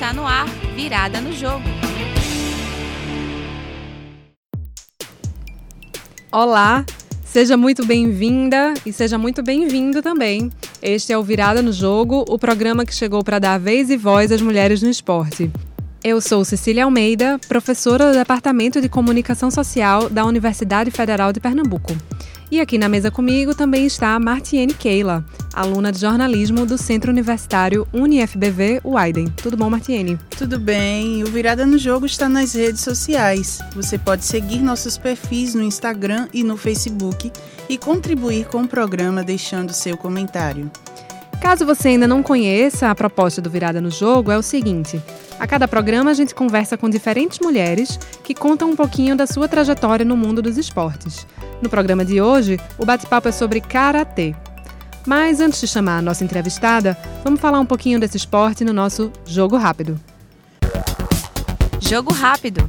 Está no ar, virada no jogo. Olá, seja muito bem-vinda e seja muito bem-vindo também. Este é o Virada no Jogo, o programa que chegou para dar vez e voz às mulheres no esporte. Eu sou Cecília Almeida, professora do Departamento de Comunicação Social da Universidade Federal de Pernambuco. E aqui na mesa comigo também está Martiene Keila, aluna de jornalismo do Centro Universitário UniFBV Uaiden. Tudo bom, Martiene? Tudo bem. O Virada no Jogo está nas redes sociais. Você pode seguir nossos perfis no Instagram e no Facebook e contribuir com o programa deixando seu comentário. Caso você ainda não conheça a proposta do Virada no Jogo, é o seguinte: a cada programa a gente conversa com diferentes mulheres que contam um pouquinho da sua trajetória no mundo dos esportes. No programa de hoje, o bate-papo é sobre karatê. Mas antes de chamar a nossa entrevistada, vamos falar um pouquinho desse esporte no nosso Jogo Rápido. Jogo Rápido.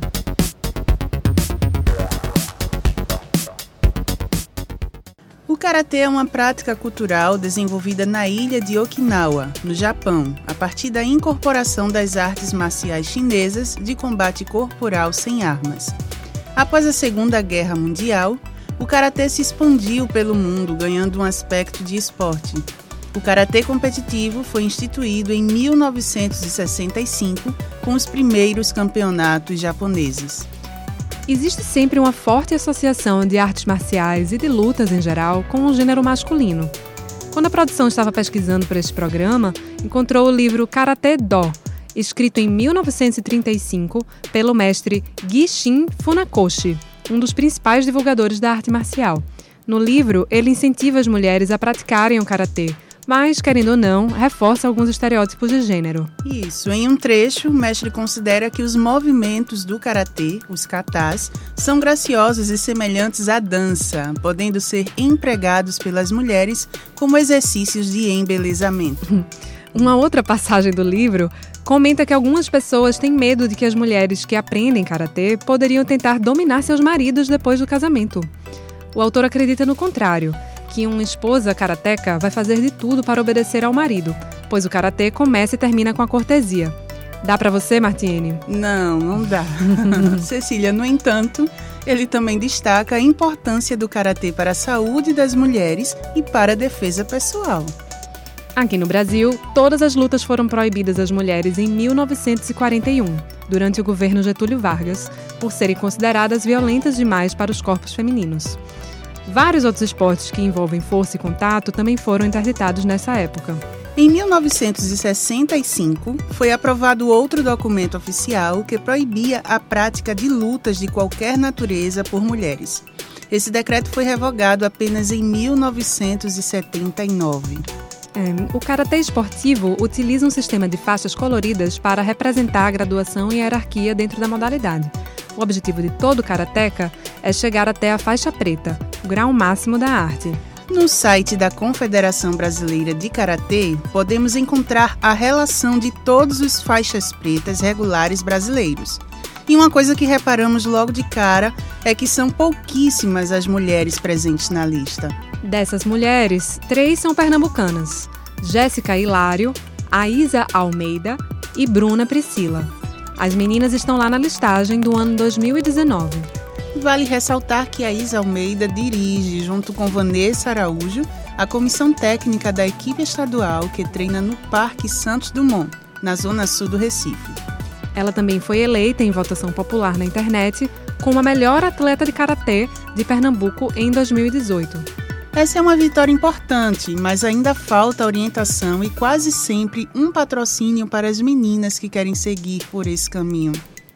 O karatê é uma prática cultural desenvolvida na ilha de Okinawa, no Japão, a partir da incorporação das artes marciais chinesas de combate corporal sem armas. Após a Segunda Guerra Mundial, o karatê se expandiu pelo mundo, ganhando um aspecto de esporte. O karatê competitivo foi instituído em 1965 com os primeiros campeonatos japoneses. Existe sempre uma forte associação de artes marciais e de lutas em geral com o gênero masculino. Quando a produção estava pesquisando para este programa, encontrou o livro Karate Do, escrito em 1935 pelo mestre Gishin Funakoshi um dos principais divulgadores da arte marcial. No livro, ele incentiva as mulheres a praticarem o karatê, mas, querendo ou não, reforça alguns estereótipos de gênero. Isso. Em um trecho, o mestre considera que os movimentos do karatê, os katas, são graciosos e semelhantes à dança, podendo ser empregados pelas mulheres como exercícios de embelezamento. Uma outra passagem do livro comenta que algumas pessoas têm medo de que as mulheres que aprendem karatê poderiam tentar dominar seus maridos depois do casamento. O autor acredita no contrário, que uma esposa karateca vai fazer de tudo para obedecer ao marido, pois o karatê começa e termina com a cortesia. Dá para você, Martine? Não, não dá. Cecília, no entanto, ele também destaca a importância do karatê para a saúde das mulheres e para a defesa pessoal. Aqui no Brasil, todas as lutas foram proibidas às mulheres em 1941, durante o governo Getúlio Vargas, por serem consideradas violentas demais para os corpos femininos. Vários outros esportes que envolvem força e contato também foram interditados nessa época. Em 1965, foi aprovado outro documento oficial que proibia a prática de lutas de qualquer natureza por mulheres. Esse decreto foi revogado apenas em 1979. É, o karatê esportivo utiliza um sistema de faixas coloridas para representar a graduação e hierarquia dentro da modalidade. O objetivo de todo karateca é chegar até a faixa preta, o grau máximo da arte. No site da Confederação Brasileira de Karatê, podemos encontrar a relação de todos os faixas pretas regulares brasileiros. E uma coisa que reparamos logo de cara é que são pouquíssimas as mulheres presentes na lista. Dessas mulheres, três são pernambucanas: Jéssica Hilário, Aísa Almeida e Bruna Priscila. As meninas estão lá na listagem do ano 2019. Vale ressaltar que a Isa Almeida dirige, junto com Vanessa Araújo, a comissão técnica da equipe estadual que treina no Parque Santos Dumont, na zona sul do Recife. Ela também foi eleita em votação popular na internet como a melhor atleta de karatê de Pernambuco em 2018. Essa é uma vitória importante, mas ainda falta orientação e quase sempre um patrocínio para as meninas que querem seguir por esse caminho.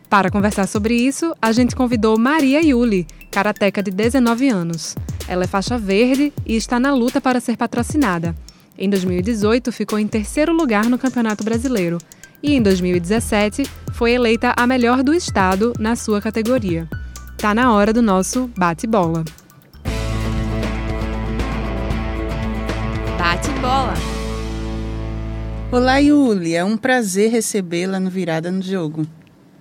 Para conversar sobre isso, a gente convidou Maria Yuli, karateca de 19 anos. Ela é faixa verde e está na luta para ser patrocinada. Em 2018, ficou em terceiro lugar no Campeonato Brasileiro e em 2017 foi eleita a melhor do estado na sua categoria. Tá na hora do nosso bate-bola. Bate-bola. Olá, Yuli. É um prazer recebê-la no Virada no Jogo.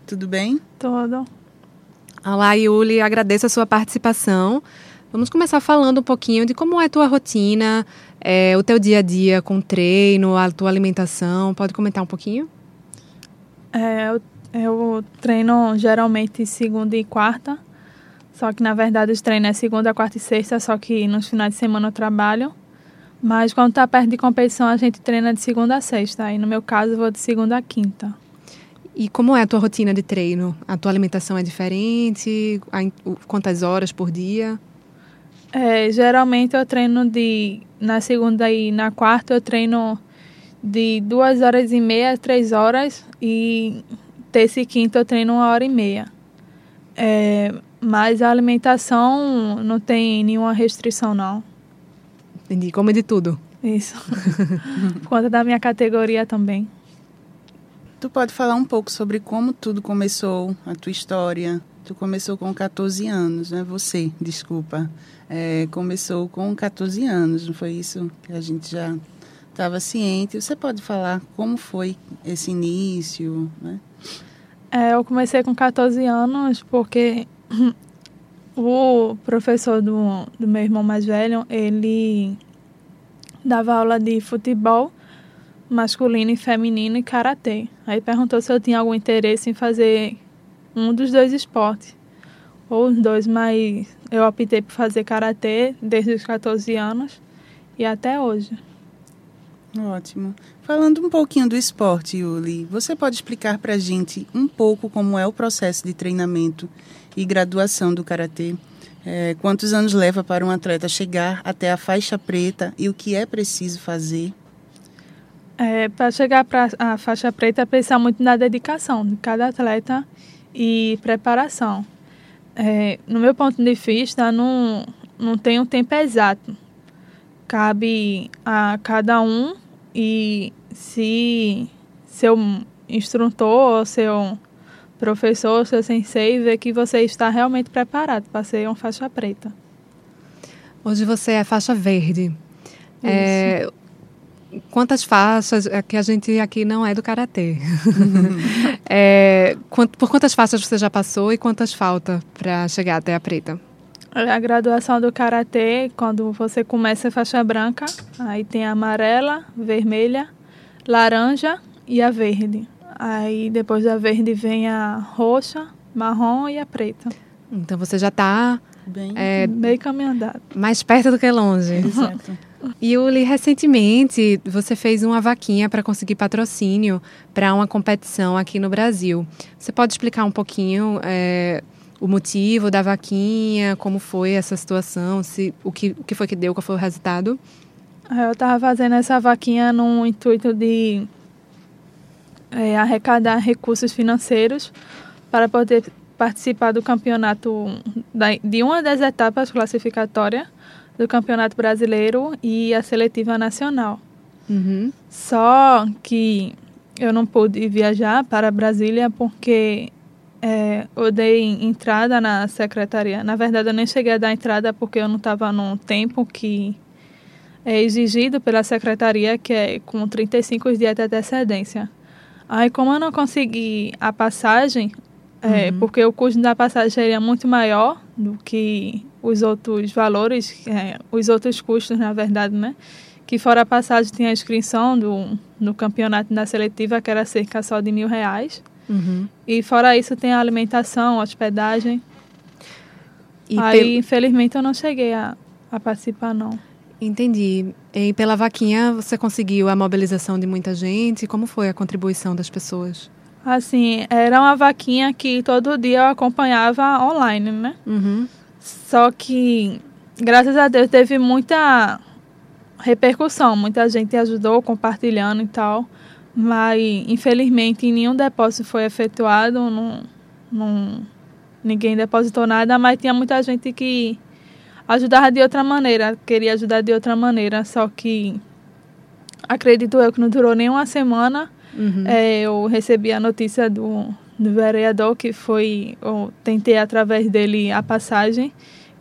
Tudo bem? Tudo. Olá, Yuli. Agradeço a sua participação. Vamos começar falando um pouquinho de como é a tua rotina, é, o teu dia a dia com treino, a tua alimentação. Pode comentar um pouquinho? É, eu, eu treino geralmente segunda e quarta. Só que na verdade os treinos é segunda, quarta e sexta, só que nos finais de semana eu trabalho. Mas quando tá perto de competição, a gente treina de segunda a sexta. Aí no meu caso, eu vou de segunda a quinta. E como é a tua rotina de treino? A tua alimentação é diferente? Quantas horas por dia? É, geralmente eu treino de na segunda e na quarta eu treino de duas horas e meia a três horas e terça e quinta eu treino uma hora e meia. É, mas a alimentação não tem nenhuma restrição não. Entendi, come de tudo. Isso. Por conta da minha categoria também. Tu pode falar um pouco sobre como tudo começou, a tua história, Tu começou com 14 anos, né? Você, desculpa. É, começou com 14 anos, não foi isso que a gente já estava ciente. Você pode falar como foi esse início, né? É, eu comecei com 14 anos porque o professor do, do meu irmão mais velho, ele dava aula de futebol masculino e feminino e karatê. Aí perguntou se eu tinha algum interesse em fazer um dos dois esportes. Ou os dois, mas eu optei por fazer karatê desde os 14 anos e até hoje. Ótimo. Falando um pouquinho do esporte, Yuli, você pode explicar para a gente um pouco como é o processo de treinamento e graduação do karatê? É, quantos anos leva para um atleta chegar até a faixa preta e o que é preciso fazer? É, para chegar para a faixa preta, precisa muito da dedicação de cada atleta e preparação. É, no meu ponto de vista, não, não tem um tempo exato. Cabe a cada um e se seu instrutor, seu professor, seu sensei ver que você está realmente preparado para ser uma faixa preta. Hoje você é faixa verde. É, quantas faixas, é que a gente aqui não é do karatê. é, por quantas faixas você já passou e quantas falta para chegar até a preta? A graduação do karatê, quando você começa a faixa branca, aí tem a amarela, vermelha, laranja e a verde. Aí depois da verde vem a roxa, marrom e a preta. Então você já está bem, é, caminhado. Mais perto do que longe. Exato. E Uli, recentemente você fez uma vaquinha para conseguir patrocínio para uma competição aqui no Brasil. Você pode explicar um pouquinho é, o motivo da vaquinha, como foi essa situação, se o que, o que foi que deu, qual foi o resultado? Eu estava fazendo essa vaquinha no intuito de é, arrecadar recursos financeiros para poder participar do campeonato da, de uma das etapas classificatórias do Campeonato Brasileiro e a seletiva nacional. Uhum. Só que eu não pude viajar para Brasília porque é, eu dei entrada na secretaria. Na verdade, eu nem cheguei a dar entrada porque eu não estava no tempo que é exigido pela secretaria, que é com 35 dias de antecedência. Aí, como eu não consegui a passagem, é, uhum. porque o custo da passagem seria muito maior do que os outros valores, é, os outros custos, na verdade, né? Que fora a passagem tinha a inscrição do, no campeonato da seletiva, que era cerca só de mil reais. Uhum. E fora isso tem a alimentação, hospedagem. E Aí, pel... infelizmente, eu não cheguei a, a participar, não. Entendi. E pela vaquinha você conseguiu a mobilização de muita gente? Como foi a contribuição das pessoas? Assim, era uma vaquinha que todo dia eu acompanhava online, né? Uhum. Só que, graças a Deus, teve muita repercussão. Muita gente ajudou compartilhando e tal. Mas, infelizmente, nenhum depósito foi efetuado. Não, não, ninguém depositou nada, mas tinha muita gente que ajudava de outra maneira, queria ajudar de outra maneira. Só que, acredito eu que não durou nem uma semana Uhum. É, eu recebi a notícia do, do vereador que foi, eu tentei através dele a passagem,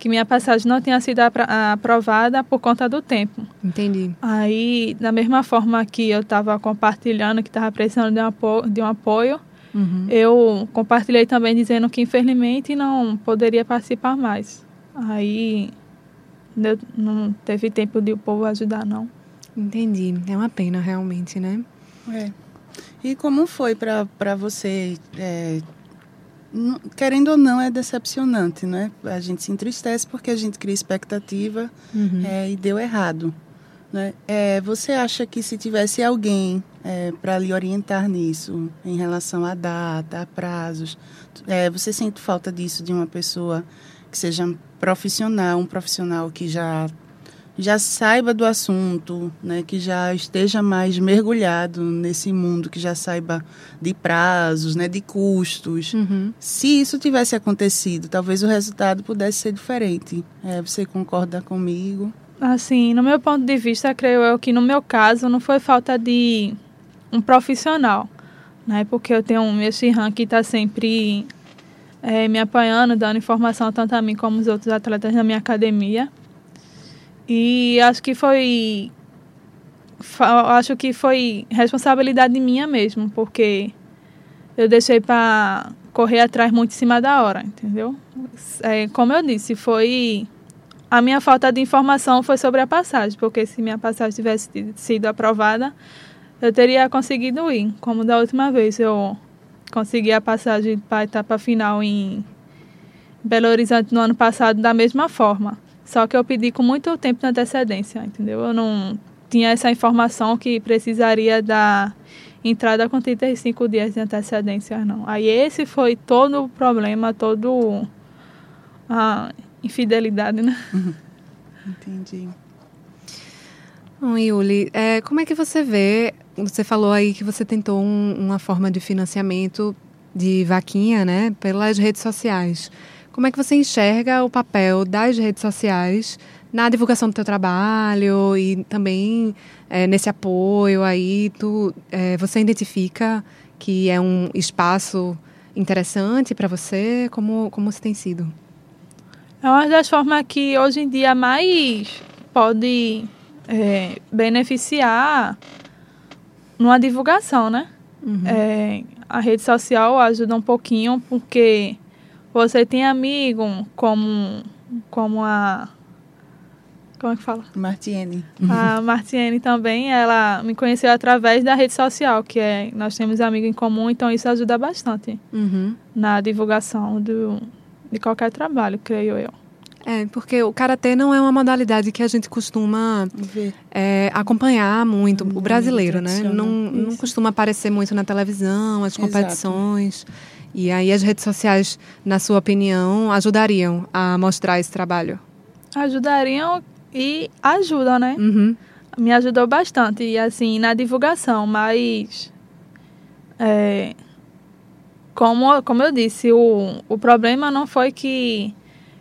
que minha passagem não tinha sido aprovada por conta do tempo. Entendi. Aí, da mesma forma que eu estava compartilhando, que estava precisando de um apoio, de um apoio uhum. eu compartilhei também dizendo que infelizmente não poderia participar mais. Aí não teve tempo de o povo ajudar, não. Entendi. É uma pena, realmente, né? É. E como foi para você? É, querendo ou não, é decepcionante, né? A gente se entristece porque a gente cria expectativa uhum. é, e deu errado. Né? É, você acha que se tivesse alguém é, para lhe orientar nisso, em relação à data, a prazos, é, você sente falta disso de uma pessoa que seja profissional, um profissional que já já saiba do assunto, né, que já esteja mais mergulhado nesse mundo, que já saiba de prazos, né, de custos. Uhum. Se isso tivesse acontecido, talvez o resultado pudesse ser diferente. É, você concorda comigo? Assim, no meu ponto de vista, creio eu que no meu caso não foi falta de um profissional, né, porque eu tenho um meu Shihan que está sempre é, me apoiando, dando informação tanto a mim como os outros atletas da minha academia. E acho que foi. Acho que foi responsabilidade minha mesmo, porque eu deixei para correr atrás muito em cima da hora, entendeu? É, como eu disse, foi. A minha falta de informação foi sobre a passagem, porque se minha passagem tivesse sido aprovada, eu teria conseguido ir. Como da última vez eu consegui a passagem para a etapa final em Belo Horizonte no ano passado da mesma forma. Só que eu pedi com muito tempo de antecedência, entendeu? Eu não tinha essa informação que precisaria da entrada com 35 dias de antecedência, não. Aí esse foi todo o problema, todo a infidelidade, né? Uhum. Entendi. Bom, Yuli, é, como é que você vê? Você falou aí que você tentou um, uma forma de financiamento de vaquinha, né, pelas redes sociais. Como é que você enxerga o papel das redes sociais na divulgação do teu trabalho e também é, nesse apoio aí? Tu, é, você identifica que é um espaço interessante para você? Como, como se tem sido? É uma das formas que hoje em dia mais pode é, beneficiar numa divulgação, né? Uhum. É, a rede social ajuda um pouquinho porque você tem amigo como, como a. Como é que fala? Martiene. A Martiene também, ela me conheceu através da rede social, que é. Nós temos amigo em comum, então isso ajuda bastante uhum. na divulgação do, de qualquer trabalho, creio eu. É, porque o karatê não é uma modalidade que a gente costuma é, acompanhar muito, o brasileiro, né? Não, não costuma aparecer muito na televisão, as competições. Exato. E aí as redes sociais, na sua opinião, ajudariam a mostrar esse trabalho? Ajudariam e ajudam, né? Uhum. Me ajudou bastante, e assim, na divulgação, mas... É, como, como eu disse, o, o problema não foi que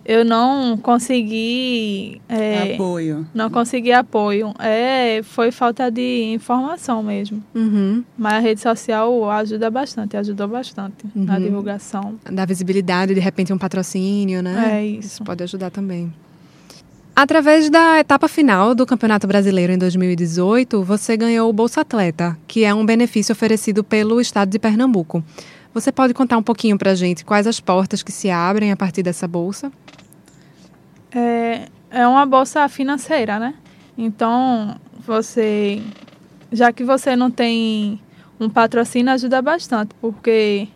eu não consegui é, apoio. Não consegui apoio. É, foi falta de informação mesmo. Uhum. Mas a rede social ajuda bastante, ajudou bastante uhum. na divulgação. Da visibilidade, de repente um patrocínio, né? É isso. Isso pode ajudar também. Através da etapa final do Campeonato Brasileiro em 2018, você ganhou o Bolsa Atleta, que é um benefício oferecido pelo Estado de Pernambuco. Você pode contar um pouquinho para a gente quais as portas que se abrem a partir dessa bolsa? É, é uma bolsa financeira, né? Então, você, já que você não tem um patrocínio, ajuda bastante, porque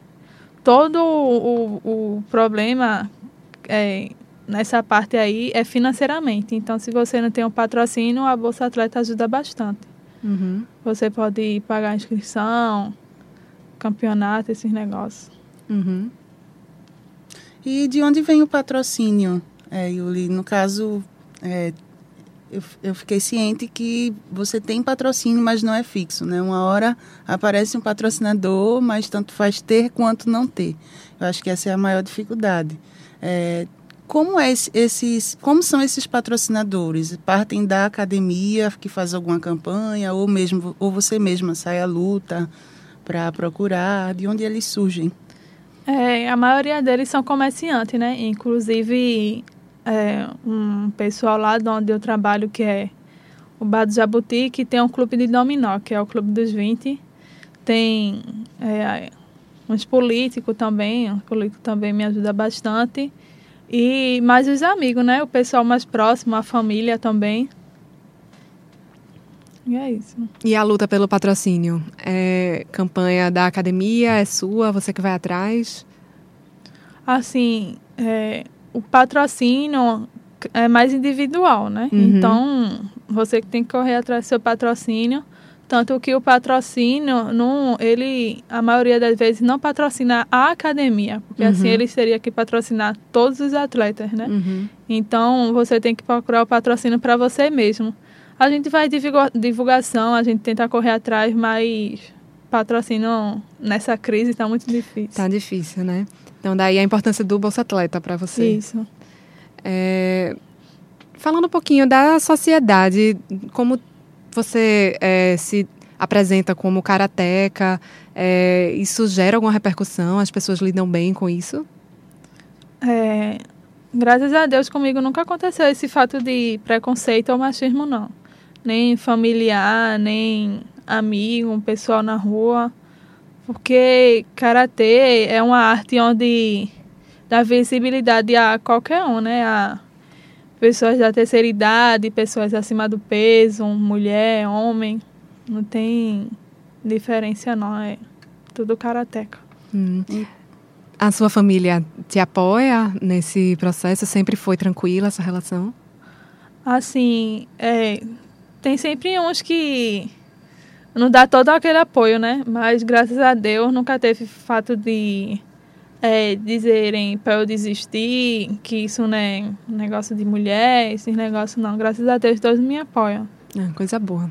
todo o, o problema é, nessa parte aí é financeiramente. Então, se você não tem um patrocínio, a Bolsa Atleta ajuda bastante. Uhum. Você pode pagar a inscrição, campeonato, esses negócios. Uhum. E de onde vem o patrocínio, é, Yuli? No caso, é, eu, eu fiquei ciente que você tem patrocínio, mas não é fixo, né? Uma hora aparece um patrocinador, mas tanto faz ter quanto não ter. Eu acho que essa é a maior dificuldade. É, como, é esses, como são esses patrocinadores? Partem da academia que faz alguma campanha, ou mesmo ou você mesma sai à luta? Para procurar de onde eles surgem. É, a maioria deles são comerciantes, né? Inclusive é, um pessoal lá de onde eu trabalho que é o Bar do Jabuti, que tem um clube de dominó, que é o Clube dos 20. Tem é, uns políticos também, um político também me ajuda bastante. E mais os amigos, né? O pessoal mais próximo, a família também. E é isso. E a luta pelo patrocínio? É campanha da academia? É sua? Você que vai atrás? Assim, é, o patrocínio é mais individual, né? Uhum. Então, você que tem que correr atrás do seu patrocínio. Tanto que o patrocínio, não, ele, a maioria das vezes, não patrocina a academia, porque Uhum. assim ele teria que patrocinar todos os atletas, né? Uhum. Então, você tem que procurar o patrocínio para você mesmo. A gente faz divulga- divulgação, a gente tenta correr atrás, mas patrocínio nessa crise está muito difícil. Tá difícil, né? Então, daí a importância do Bolsa Atleta para você. Isso. É, falando um pouquinho da sociedade, como você é, se apresenta como karateca, é, isso gera alguma repercussão? As pessoas lidam bem com isso? É, graças a Deus comigo nunca aconteceu esse fato de preconceito ou machismo, não. Nem familiar, nem amigo, um pessoal na rua. Porque karatê é uma arte onde dá visibilidade a qualquer um, né? A pessoas da terceira idade, pessoas acima do peso, mulher, homem. Não tem diferença não, é tudo karateca. Hum. A sua família te apoia nesse processo? Sempre foi tranquila essa relação? Assim, é, tem sempre uns que não dá todo aquele apoio, né? Mas graças a Deus nunca teve fato de é, dizerem para eu desistir, que isso não é um negócio de mulher, esses negócios não. Graças a Deus todos me apoiam. Ah, coisa boa.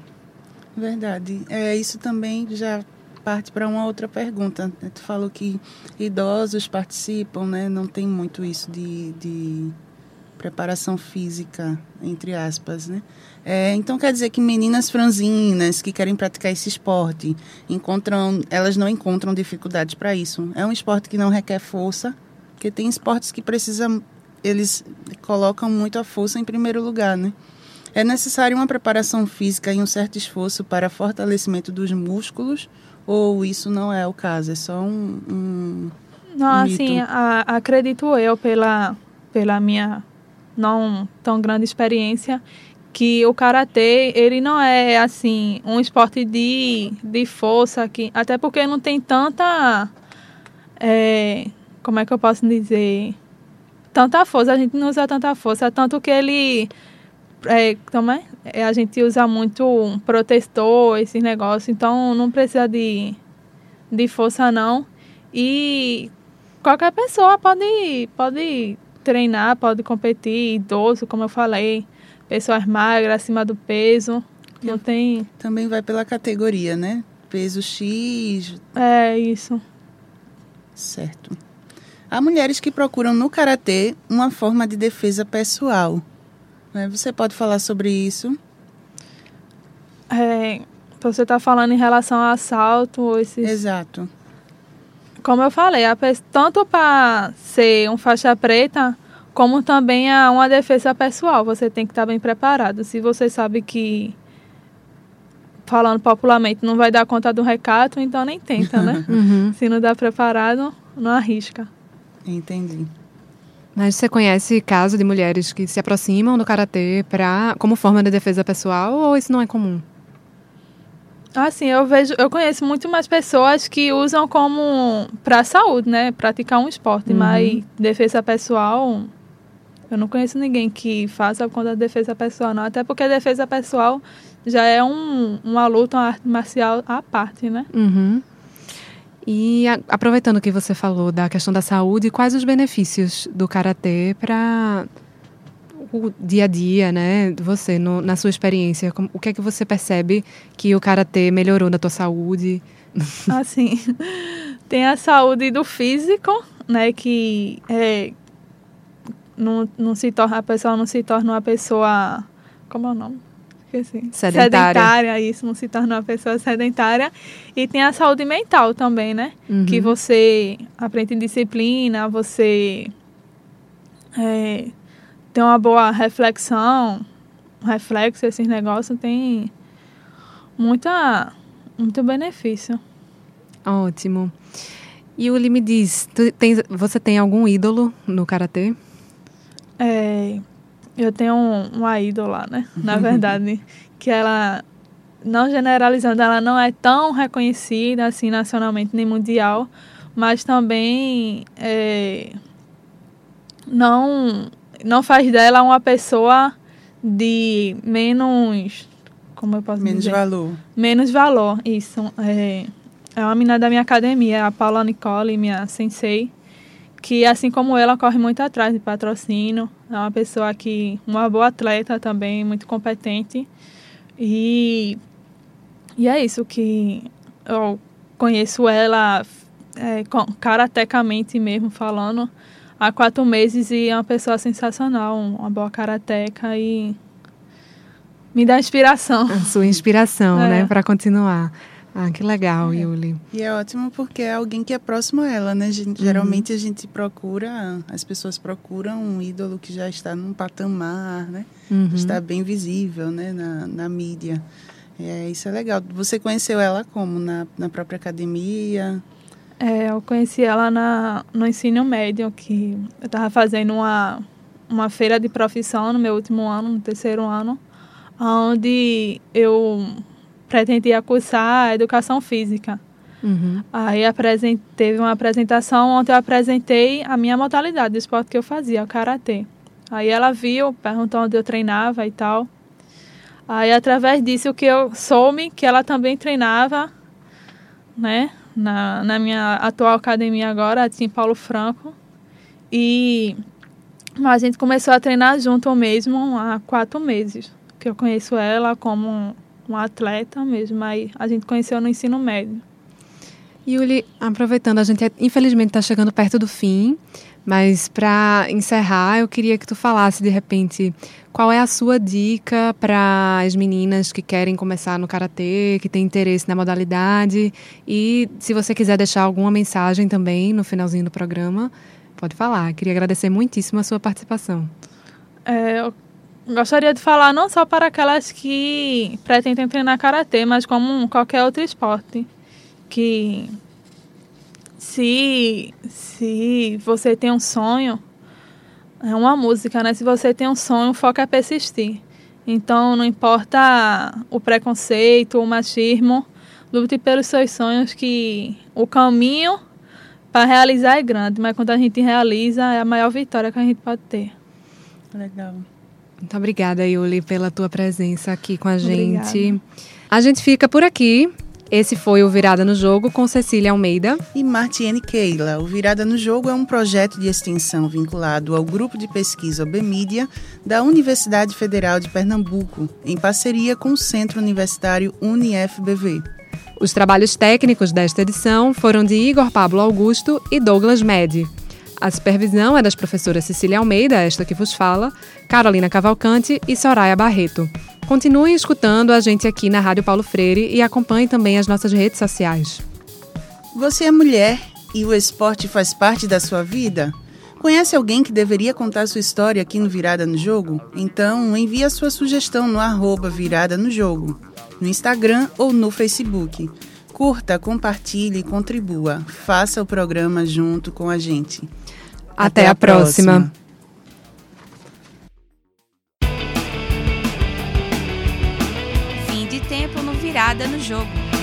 Verdade. É, isso também já parte para uma outra pergunta. Tu falou que idosos participam, né? Não tem muito isso de, de preparação física, entre aspas, né? É, então quer dizer que meninas franzinas que querem praticar esse esporte encontram, elas não encontram dificuldades para isso. É um esporte que não requer força, porque tem esportes que precisam, eles colocam muito a força em primeiro lugar, né? É necessário uma preparação física e um certo esforço para fortalecimento dos músculos, ou isso não é o caso? É só um. um Não, assim, a- acredito eu, pela, pela minha não tão grande experiência, que o karatê, ele não é, assim, um esporte de, de força, que, até porque não tem tanta, é, como é que eu posso dizer, tanta força, a gente não usa tanta força, tanto que ele, é, é? É, a gente usa muito um protetor, esses negócios, então não precisa de, de força não. E qualquer pessoa pode, pode treinar, pode competir, idoso, como eu falei, pessoas magras, acima do peso. Não tem. também vai pela categoria, né? Peso X, É isso. certo. Há mulheres que procuram no karatê uma forma de defesa pessoal. né? Você pode falar sobre isso? É, você está falando em relação ao assalto, esses. Exato. Como eu falei, tanto para ser um faixa preta, como também a uma defesa pessoal. Você tem que estar bem preparado. Se você sabe que, falando popularmente, não vai dar conta do recato, então nem tenta, né? Uhum. Se não dá preparado, não arrisca. Entendi. Mas você conhece casos de mulheres que se aproximam do karatê pra, como forma de defesa pessoal ou isso não é comum? Assim, eu vejo, eu conheço muito mais pessoas que usam como para saúde, né? Praticar um esporte, Uhum. mas defesa pessoal, eu não conheço ninguém que faça conta da defesa pessoal, não. Até porque a defesa pessoal já é um, uma luta, uma arte marcial à parte, né? Uhum. E a- aproveitando que você falou da questão da saúde, quais os benefícios do karatê para o dia a dia, né? Você, no- na sua experiência, como- o que é que você percebe que o karatê melhorou na tua saúde? Assim, tem a saúde do físico, né? Que é, não, não se torna, a pessoa não se torna uma pessoa. Como é o nome? Esqueci. Sedentária. isso, não se torna uma pessoa sedentária. E tem a saúde mental também, né? Uhum. Que você aprende disciplina, você é, tem uma boa reflexão, reflexo, esses negócios, tem muita, muito benefício. Ótimo. E o me diz, você tem algum ídolo no karatê? É, eu tenho um, uma ídola, né? Na verdade, que ela não generalizando, ela não é tão reconhecida assim nacionalmente nem mundial, mas também é, não não faz dela uma pessoa de menos como eu posso menos dizer? valor. Menos valor isso. É, é uma menina da minha academia a Paula Nicole minha sensei que assim como ela corre muito atrás de patrocínio. É uma pessoa que uma boa atleta também muito competente. E e é isso que eu conheço ela é, karatecamente mesmo falando há quatro meses e é uma pessoa sensacional, uma boa karateca e me dá inspiração. A sua inspiração, é. né, para continuar. Ah, que legal, é. Yuli. E é ótimo porque é alguém que é próximo a ela, né? Geralmente uhum. a gente procura, as pessoas procuram um ídolo que já está num patamar, né? Uhum. Está bem visível, né, na, na mídia. É, isso é legal. Você conheceu ela como? Na, na própria academia? É, eu conheci ela na, no ensino médio, que eu estava fazendo uma, uma feira de profissão no meu último ano, no terceiro ano, onde eu pretendia cursar educação física. Uhum. Aí teve uma apresentação onde eu apresentei a minha modalidade de esporte que eu fazia, o karatê. Aí ela viu, perguntou onde eu treinava e tal. Aí através disso que eu soube que ela também treinava, né, na, na minha atual academia agora, em Paulo Franco. E a gente começou a treinar junto mesmo há quatro meses. Que eu conheço ela como um atleta mesmo, mas a gente conheceu no ensino médio. Yuli, aproveitando, a gente infelizmente está chegando perto do fim, mas para encerrar, eu queria que tu falasse de repente qual é a sua dica para as meninas que querem começar no karatê, que têm interesse na modalidade e se você quiser deixar alguma mensagem também no finalzinho do programa, pode falar. Queria agradecer muitíssimo a sua participação. É, eu gostaria de falar não só para aquelas que pretendem treinar karatê, mas como qualquer outro esporte que se se você tem um sonho é uma música, né? Se você tem um sonho, o foco é persistir. Então, não importa o preconceito, o machismo, lute pelos seus sonhos que o caminho para realizar é grande, mas quando a gente realiza é a maior vitória que a gente pode ter. Legal. Muito obrigada, Yuli, pela tua presença aqui com a gente. Obrigada. A gente fica por aqui. Esse foi o Virada no Jogo com Cecília Almeida e Martiene Keila. O Virada no Jogo é um projeto de extensão vinculado ao grupo de pesquisa OBMídia da Universidade Federal de Pernambuco, em parceria com o Centro Universitário UniFBV. Os trabalhos técnicos desta edição foram de Igor Pablo Augusto e Douglas Medi. A supervisão é das professoras Cecília Almeida, esta que vos fala, Carolina Cavalcante e Soraya Barreto. Continue escutando a gente aqui na Rádio Paulo Freire e acompanhe também as nossas redes sociais. Você é mulher e o esporte faz parte da sua vida? Conhece alguém que deveria contar sua história aqui no Virada no Jogo? Então envie a sua sugestão no arroba Virada no Jogo, no Instagram ou no Facebook. Curta, compartilhe e contribua. Faça o programa junto com a gente. Até, Até a, a próxima. próxima. Virada no Jogo.